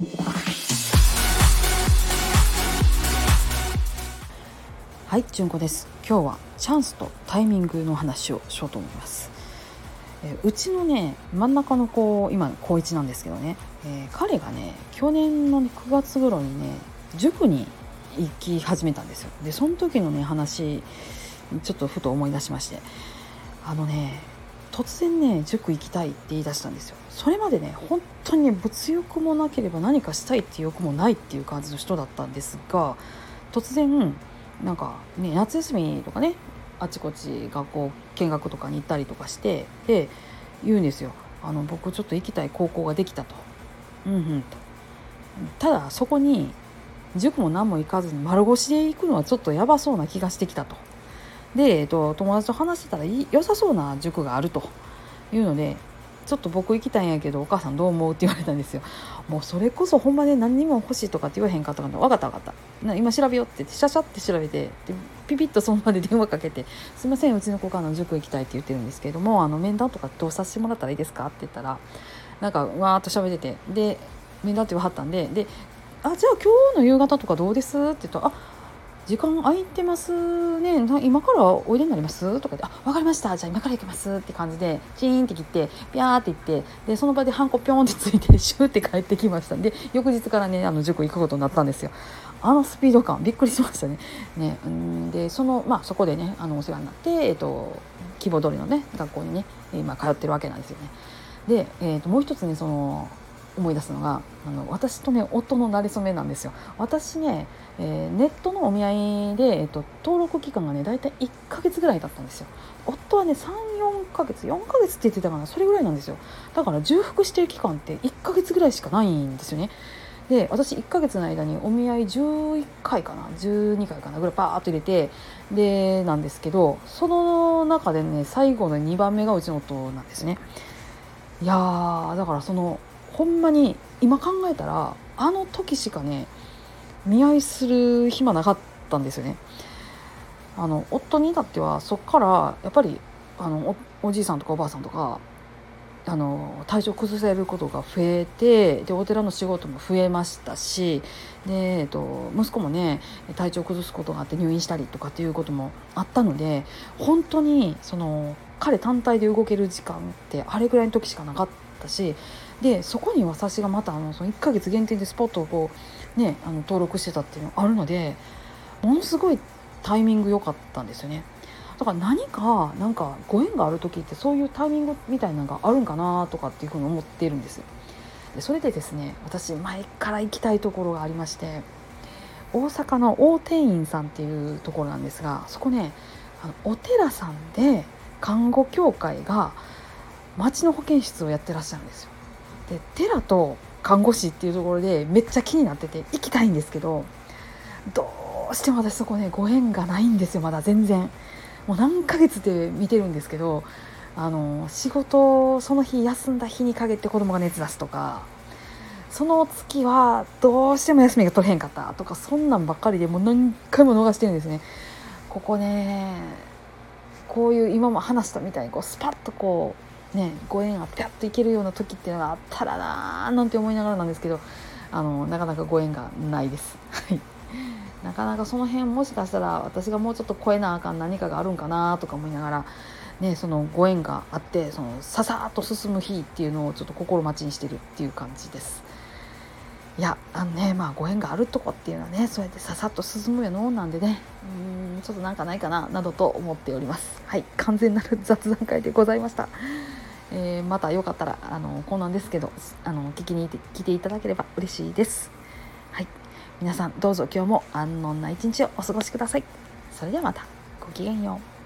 はい純子です。今日はチャンスとタイミングの話をしようと思います。えうちのね真ん中の子今高1なんですけどね、えー、彼がね去年の、9月頃にね塾に行き始めたんですよ。でその時のね話ちょっとふと思い出しまして。あのね突然ね塾行きたいって言い出したんですよそれまでね本当に物欲もなければ何かしたいっていう欲もないっていう感じの人だったんですが突然なんかね夏休みとかねあちこち学校見学とかに行ったりとかしてで言うんですよあの僕ちょっと行きたい高校ができたと。うんうんとただそこに塾も何も行かずに丸腰で行くのはちょっとやばそうな気がしてきたと。で、えっと、友達と話してたら良さそうな塾があるというのでちょっと僕行きたいんやけどお母さんどう思うって言われたんですよもうそれこそほんまで何にも欲しいとかって言わへんかったから分かった分かった今調べようってってシャシャって調べてでピピッとその場で電話かけて「すいませんうちの子からの塾行きたい」って言ってるんですけれどもあの面談とかどうさせてもらったらいいですかって言ったらなんかわーっと喋っててで面談って言わはったんでで「あじゃあ今日の夕方とかどうです?」って言ったら「あ時間空いてますね。今からおいでになります？とか言って「あ分かりました。じゃあ今から行きます」って感じでチーンって切ってピャーって言ってでその場でハンコピョンってついてシューって帰ってきました。んで翌日からねあの塾行くことになったんですよ。あのスピード感びっくりしましたね。ねんでそのまあそこでねあのお世話になって、えっと、希望通りのね学校にね今通ってるわけなんですよね。で、えー、ともう一つねその思い出すのがあの私とね夫の馴れ初めなんですよ。私ねえー、ネットのお見合いで、えーと、登録期間がね大体1ヶ月ぐらいだったんですよ。夫はね34ヶ月4ヶ月って言ってたかなそれぐらいなんですよ。だから重複してる期間って1ヶ月ぐらいしかないんですよね。で私1ヶ月の間にお見合い11回かな12回かなぐらいパーッと入れてでなんですけどその中でね最後の2番目がうちの夫なんですね。いやーだからそのほんまに今考えたらあの時しかね見合いする暇なかったんですよね。あの夫に至ってはそっからやっぱりあのおじいさんとかおばあさんとかあの体調崩せることが増えてでお寺の仕事も増えましたしで、えっと、息子もね体調崩すことがあって入院したりとかっていうこともあったので本当にその彼単体で動ける時間ってあれぐらいの時しかなかったしでそこに私がまたあのその1ヶ月限定でスポットをこうね、あの登録してたっていうのがあるのでものすごいタイミング良かったんですよね。だから何かなんかご縁がある時ってそういうタイミングみたいなのがあるんかなとかっていうふうに思っているんですでそれでですね私前から行きたいところがありまして大阪の大天院さんっていうところなんですがそこねあのお寺さんで看護協会が町の保健室をやってらっしゃるんですよ。で寺と看護師っていうところでめっちゃ気になってて行きたいんですけどどうしても私そこねご縁がないんですよまだ全然。もう何ヶ月で見てるんですけどあの仕事その日休んだ日に限って子供が熱出すとかその月はどうしても休みが取れへんかったとかそんなんばっかりでもう何回も逃してるんですね。ここねこういう今も話したみたいにこうスパッとこうね、ご縁がピャッといけるような時っていうのがあったらなーなんて思いながらなんですけどあのなかなかご縁がないです。はいなかなかその辺もしかしたら私がもうちょっと超えなあかん何かがあるんかなとか思いながら、ね、そのご縁があってそのささっと進む日っていうのをちょっと心待ちにしてるっていう感じです。いやあのねまあご縁があるとこっていうのはねそうやってささっと進むよのなんでねうんちょっとなんかないかななどと思っておりますはい完全なる雑談会でございましたえー、またよかったらあのこんなんですけどあの聞きに来ていただければ嬉しいです。はい、皆さんどうぞ今日も安穏な一日をお過ごしください。それではまたごきげんよう。